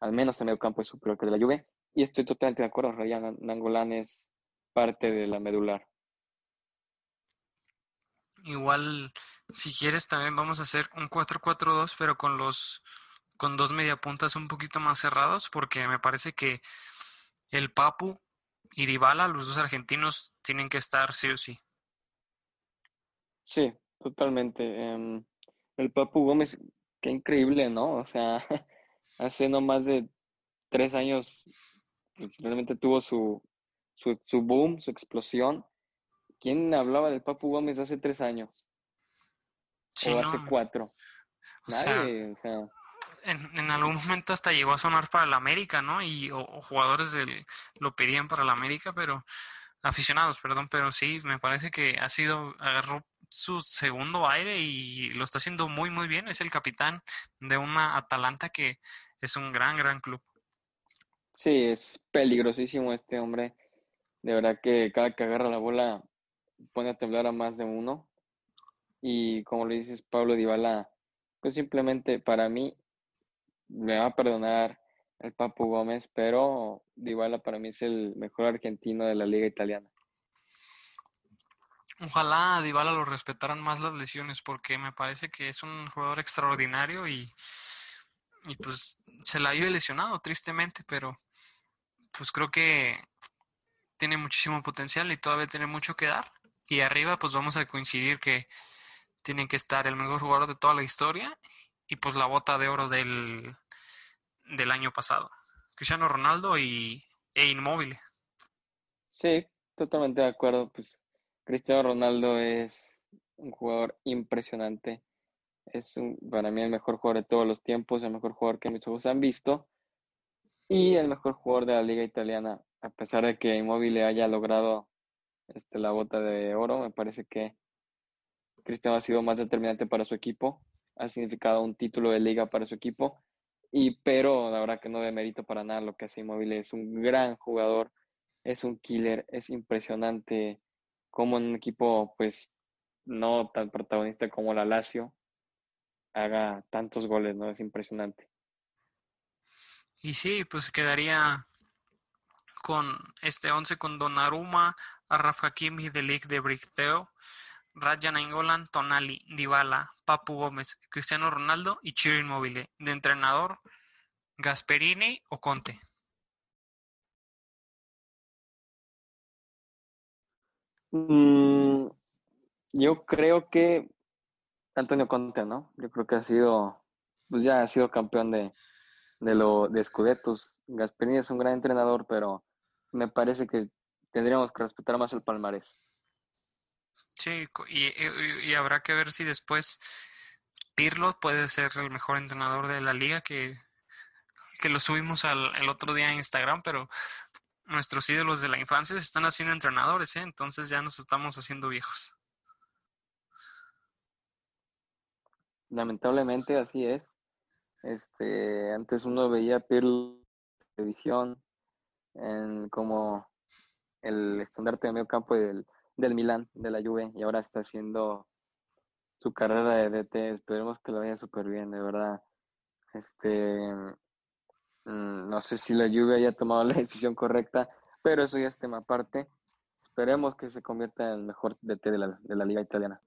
al menos en medio campo, es superior que de la Juve. Y estoy totalmente de acuerdo, Rayan Nangolan es parte de la medular. Igual, si quieres, también vamos a hacer un 4-4-2, pero con los con dos mediapuntas un poquito más cerrados, porque me parece que el Papu y Dybala, los dos argentinos, tienen que estar sí o sí. Sí, totalmente. Em, el Papu Gómez, qué increíble, ¿no? O sea, hace no más de tres años, pues, realmente tuvo su, su, su boom, explosión ¿Quién hablaba del Papu Gómez hace tres años? o hace cuatro. Nadie, o sea, en, algún momento hasta llegó a sonar para la América, ¿no? Y o, jugadores del, lo pedían para la América, pero aficionados, perdón, pero sí, me parece que ha sido, agarró su segundo aire y lo está haciendo muy, muy bien. Es el capitán de una Atalanta que es un gran, gran club. Sí, es peligrosísimo este hombre. De verdad que cada que agarra la bola pone a temblar a más de uno. Y como le dices, Pablo Dybala, pues simplemente para mí me va a perdonar el Papu Gómez, pero Dybala para mí es el mejor argentino de la liga italiana. Ojalá a lo respetaran más las lesiones porque me parece que es un jugador extraordinario y, pues se la ido lesionado tristemente, pero pues creo que tiene muchísimo potencial y todavía tiene mucho que dar. Y arriba pues vamos a coincidir que tienen que estar el mejor jugador de toda la historia y pues la bota de oro del, del año pasado. Cristiano Ronaldo y, e Inmóvil. Sí, totalmente de acuerdo. Pues Cristiano Ronaldo es un jugador impresionante. Es un, para mí el mejor jugador de todos los tiempos, el mejor jugador que mis ojos han visto y el mejor jugador de la liga italiana. A pesar de que Inmóvil haya logrado este, la bota de oro, me parece que Cristiano ha sido más determinante para su equipo, ha significado un título de liga para su equipo, y pero la verdad que no de mérito para nada lo que hace Inmóvil, es un gran jugador, es un killer, es impresionante como en un equipo pues no tan protagonista como la Lazio haga tantos goles, ¿no? Es impresionante. Y sí, pues quedaría con este 11 con Donnarumma, Rafa Kimi de League de Bricteo, Rajan Angolan, Tonali, Dybala, Papu Gómez, Cristiano Ronaldo y Chiro Immobile. De entrenador, Gasperini o Conte. Mm, yo creo que Antonio Conte, ¿no? Yo creo que ha sido, pues ya ha sido campeón de, de lo de Scudettos. Gasperini es un gran entrenador, pero me parece que tendríamos que respetar más el palmarés. Sí, y, y, habrá que ver si después Pirlo puede ser el mejor entrenador de la liga que, que lo subimos al, el otro día en Instagram, pero nuestros ídolos de la infancia se están haciendo entrenadores, ¿eh? entonces ya nos estamos haciendo viejos. Lamentablemente así es. Este, antes uno veía Pirlo en televisión en como el estandarte de medio campo del, del Milan, de la Juve, y ahora está haciendo su carrera de DT. Esperemos que lo vaya súper bien, de verdad. Este, no sé si la Juve haya tomado la decisión correcta, pero eso ya es tema aparte. Esperemos que se convierta en el mejor DT de la, de la liga italiana.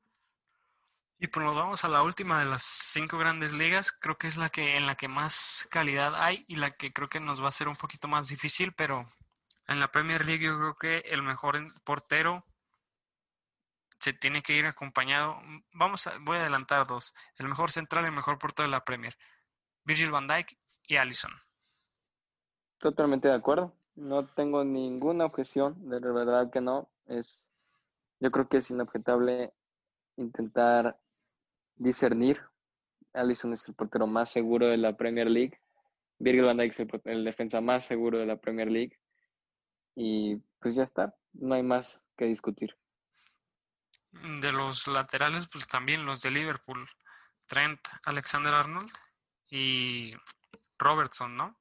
Y pues nos vamos a la última de las cinco grandes ligas. Creo que es la que en la que más calidad hay y la que creo que nos va a ser un poquito más difícil, pero en la Premier League yo creo que el mejor portero se tiene que ir acompañado. Vamos a, voy a adelantar dos. El mejor central y el mejor portero de la Premier. Virgil van Dijk y Allison. Totalmente de acuerdo. No tengo ninguna objeción, de verdad que no. Es, yo creo que es inobjetable intentar discernir. Allison es el portero más seguro de la Premier League. Virgil van Dijk es el, el defensa más seguro de la Premier League. Y pues ya está, no hay más que discutir. De los laterales, pues también los de Liverpool, Trent, Alexander Arnold y Robertson, ¿no?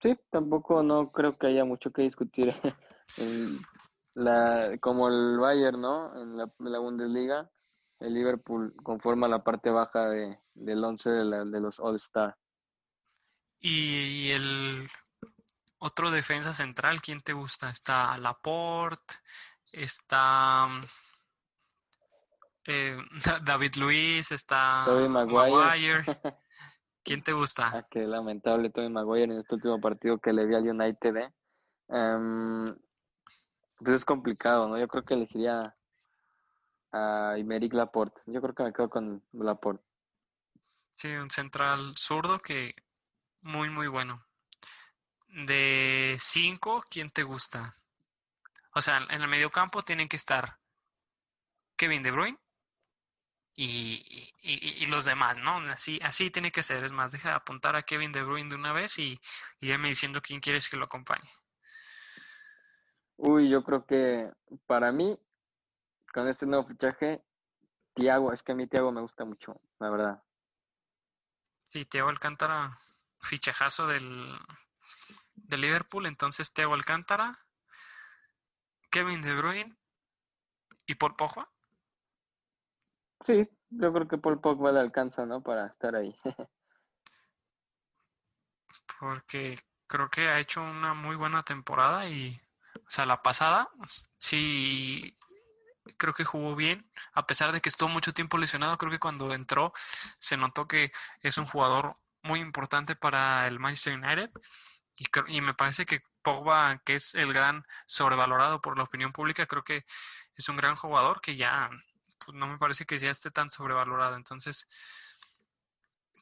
Sí, tampoco no creo que haya mucho que discutir. la, como el Bayern, ¿no? En la, Bundesliga, el Liverpool conforma la parte baja de, del once de, de los All-Star. Y el otro defensa central, ¿quién te gusta? Está Laporte, está eh, David Luis, está Maguire. ¿Quién te gusta? Ah, qué lamentable Tobey Maguire en este último partido que le vi al United. ¿eh? pues es complicado, ¿no? Yo creo que elegiría a Imeric Laporte. Yo creo que me quedo con Laporte. Sí, un central zurdo que muy, muy bueno. De cinco, ¿quién te gusta? O sea, en el mediocampo tienen que estar Kevin De Bruyne y, y, los demás, ¿no? Así, así tiene que ser. Es más, deja de apuntar a Kevin De Bruyne de una vez y, y diciendo quién quieres que lo acompañe. Uy, yo creo que para mí, con este nuevo fichaje, Tiago, es que a mí Tiago me gusta mucho, la verdad. Sí, Thiago Alcántara, fichajazo del, de Liverpool, entonces Thiago Alcántara, Kevin De Bruyne y Paul Pogba. Sí, yo creo que Paul Pogba le alcanza, ¿no? Para estar ahí. Porque creo que ha hecho una muy buena temporada y, o sea, la pasada sí creo que jugó bien, a pesar de que estuvo mucho tiempo lesionado, creo que cuando entró se notó que es un jugador muy importante para el Manchester United y, y me parece que Pogba, que es el gran sobrevalorado por la opinión pública, creo que es un gran jugador que ya pues, no me parece que ya esté tan sobrevalorado. Entonces,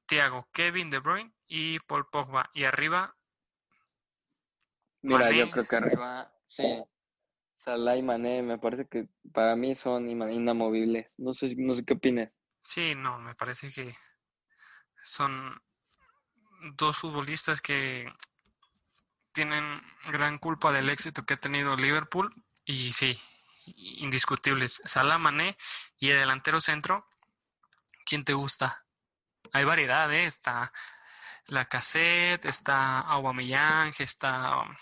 Thiago, Kevin De Bruyne y Paul Pogba. Y arriba. Mira, yo creo que arriba, sí. Salah y Mané, me parece que para mí son inamovibles. No sé, no sé qué opinas. Sí, no, me parece que son dos futbolistas que tienen gran culpa del éxito que ha tenido Liverpool y sí, indiscutibles. Salah, Mané y el delantero centro, ¿quién te gusta? Hay variedad, ¿eh? Está la cassette, está Aubameyang, está um,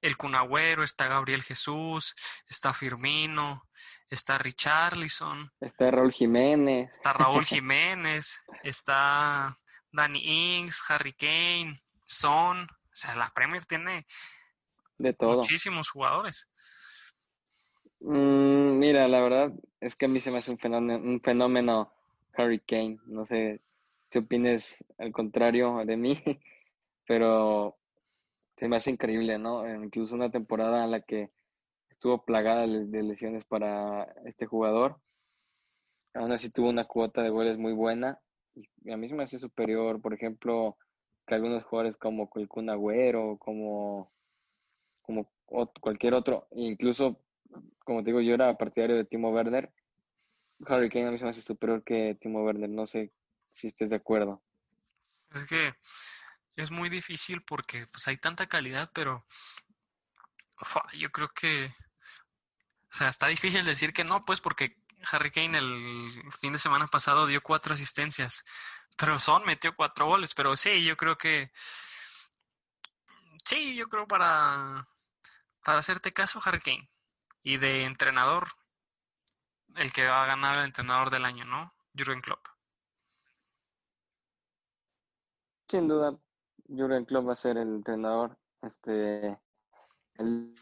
el Cunagüero, está Gabriel Jesús, está Firmino, está Richarlison. Está Raúl Jiménez. Está Raúl Jiménez, está Danny Ings, Harry Kane, Son. O sea, la Premier tiene de todo. muchísimos jugadores. Mm, mira, la verdad es que a mí se me hace un fenómeno, un fenómeno Harry Kane. No sé si opines al contrario de mí, pero se me hace increíble, ¿no? Incluso una temporada en la que estuvo plagada de lesiones para este jugador. Aún así tuvo una cuota de goles muy buena. Y a mí se me hace superior, por ejemplo, que algunos jugadores como el Agüero, como, como cualquier otro. Incluso, como te digo, yo era partidario de Timo Werner. Harry Kane a mí se me hace superior que Timo Werner. No sé si estés de acuerdo. Es que es muy difícil porque pues hay tanta calidad, pero yo creo que, o sea, está difícil decir que no, pues porque Harry Kane el fin de semana pasado dio cuatro asistencias, pero Son metió cuatro goles, pero sí, yo creo que, sí, yo creo para, para hacerte caso, Harry Kane. Y de entrenador, el que va a ganar el entrenador del año, ¿no? Jürgen Klopp. Sin duda, Jurgen Klopp va a ser el entrenador. Este, el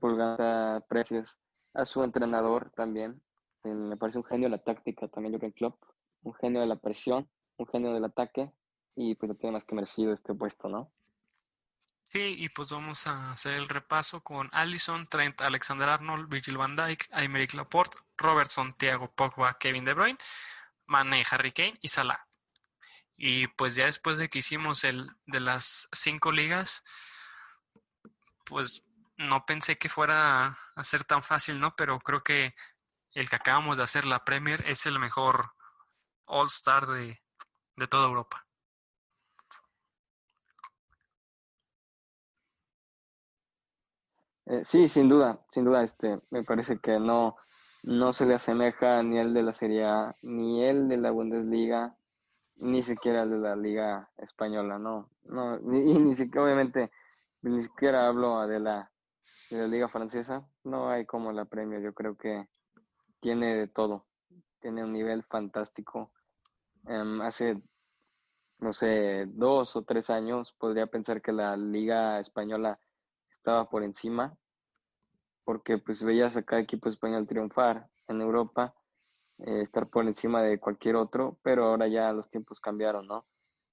pulgada precios a su entrenador también. Eh, me parece un genio de la táctica también Jurgen Klopp, un genio de la presión, un genio del ataque y pues lo tiene más que merecido este puesto, ¿no? Sí, y pues vamos a hacer el repaso con Allison, Trent, Alexander Arnold, Virgil van Dijk, Aymeric Laporte, Robertson, Thiago Pogba, Kevin De Bruyne, Mane, Harry Kane y Salah. Y pues ya después de que hicimos el de las cinco ligas, pues no pensé que fuera a ser tan fácil, ¿no? Pero creo que el que acabamos de hacer, la Premier, es el mejor All Star de, de toda Europa. Eh, sí, sin duda, sin duda, este, me parece que no, no se le asemeja ni el de la Serie A, ni el de la Bundesliga, ni siquiera el de la Liga Española, no, no, ni, ni siquiera, obviamente, ni siquiera hablo de la, de la Liga Francesa, no hay como la Premier, yo creo que tiene de todo, tiene un nivel fantástico. Em, hace, no sé, dos o tres años podría pensar que la Liga Española estaba por encima, porque pues veías a cada equipo español triunfar en Europa, eh, estar por encima de cualquier otro, pero ahora ya los tiempos cambiaron, ¿no?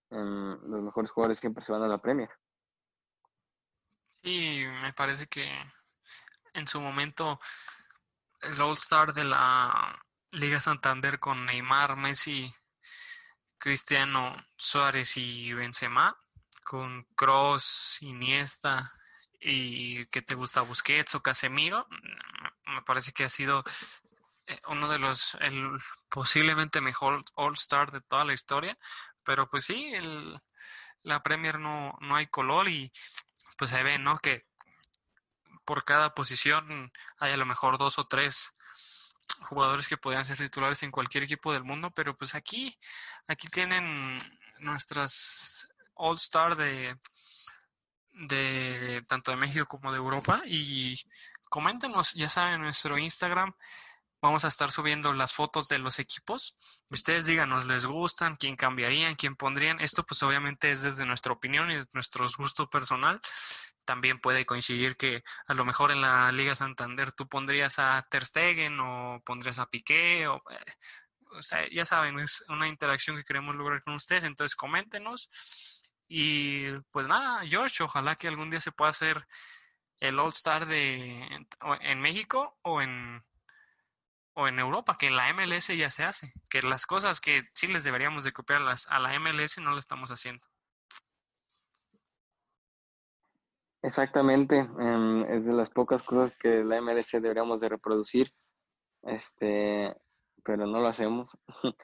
los mejores jugadores siempre se van a la Premier. Sí, me parece que en su momento el All Star de la Liga Santander con Neymar, Messi, Cristiano, Suárez y Benzema, con Cross, Iniesta, y que te gusta Busquets o Casemiro, mm, me parece que ha sido eh, uno de los, el posiblemente mejor All-Star de toda la historia, pero pues sí, el, la Premier no, no hay color y pues se ve, ¿no? Que por cada posición hay a lo mejor dos o tres jugadores que podrían ser titulares en cualquier equipo del mundo, pero pues aquí, aquí tienen nuestras All Star de, de tanto de México como de Europa y coméntenos, ya saben, en nuestro Instagram vamos a estar subiendo las fotos de los equipos. Ustedes díganos, ¿les gustan? ¿Quién cambiarían? ¿Quién pondrían? Esto pues obviamente es desde nuestra opinión y de nuestro gusto personal. También puede coincidir que a lo mejor en la Liga Santander tú pondrías a Ter Stegen o pondrías a Piqué o, eh, o sea, ya saben, es una interacción que queremos lograr con ustedes, entonces coméntenos. Y pues nada, George, ojalá que algún día se pueda hacer el All Star de en México o en o en Europa, que la MLS ya se hace, que las cosas que sí les deberíamos de copiar a la MLS no lo estamos haciendo. Exactamente, em, es de las pocas cosas que la MLS deberíamos de reproducir, este, pero no lo hacemos.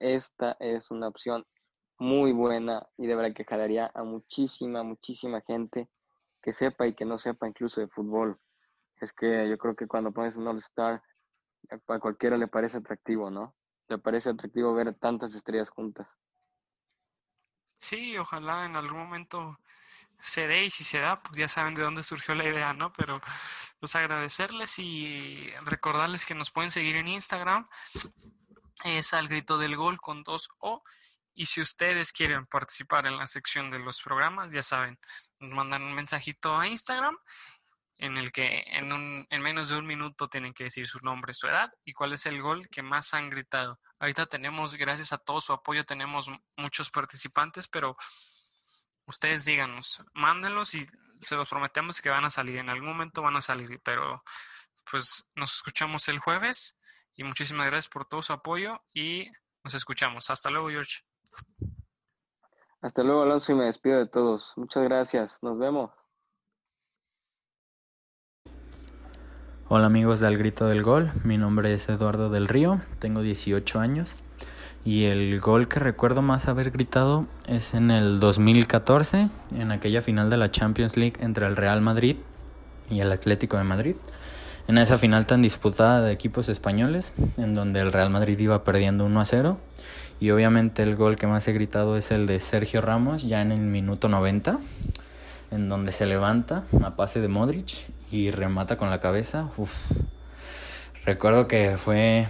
Esta es una opción muy buena y de verdad que jalaría a muchísima, muchísima gente que sepa y que no sepa incluso de fútbol. Es que yo creo que cuando pones un All-Star, a cualquiera le parece atractivo, ¿no? Le parece atractivo ver tantas estrellas juntas. Sí, ojalá en algún momento se dé y si se da, pues ya saben de dónde surgió la idea, ¿no? Pero pues agradecerles y recordarles que nos pueden seguir en Instagram. Es al grito del gol con dos O. Y si ustedes quieren participar en la sección de los programas, ya saben, nos mandan un mensajito a Instagram en el que en, un, en menos de un minuto tienen que decir su nombre, su edad y cuál es el gol que más han gritado. Ahorita tenemos, gracias a todo su apoyo, tenemos muchos participantes, pero ustedes díganos, mándenlos y se los prometemos que van a salir. En algún momento van a salir, pero pues nos escuchamos el jueves y muchísimas gracias por todo su apoyo y nos escuchamos. Hasta luego, George. Hasta luego, Alonso, y me despido de todos. Muchas gracias. Nos vemos. Hola amigos de Al Grito del Gol, mi nombre es Eduardo del Río, tengo 18 años y el gol que recuerdo más haber gritado es en el 2014, en aquella final de la Champions League entre el Real Madrid y el Atlético de Madrid. En esa final tan disputada de equipos españoles, en donde el Real Madrid iba perdiendo 1 a 0. Y obviamente el gol que más he gritado es el de Sergio Ramos, ya en el minuto 90, en donde se levanta a pase de Modric y remata con la cabeza. Uf. Recuerdo que fue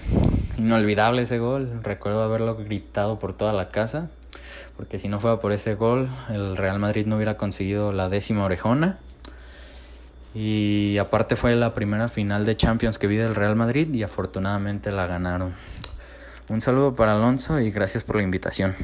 inolvidable ese gol. Recuerdo haberlo gritado por toda la casa. Porque si no fuera por ese gol, el Real Madrid no hubiera conseguido la décima orejona. Y aparte fue la primera final de Champions que vi del Real Madrid y afortunadamente la ganaron. Un saludo para Alonso y gracias por la invitación.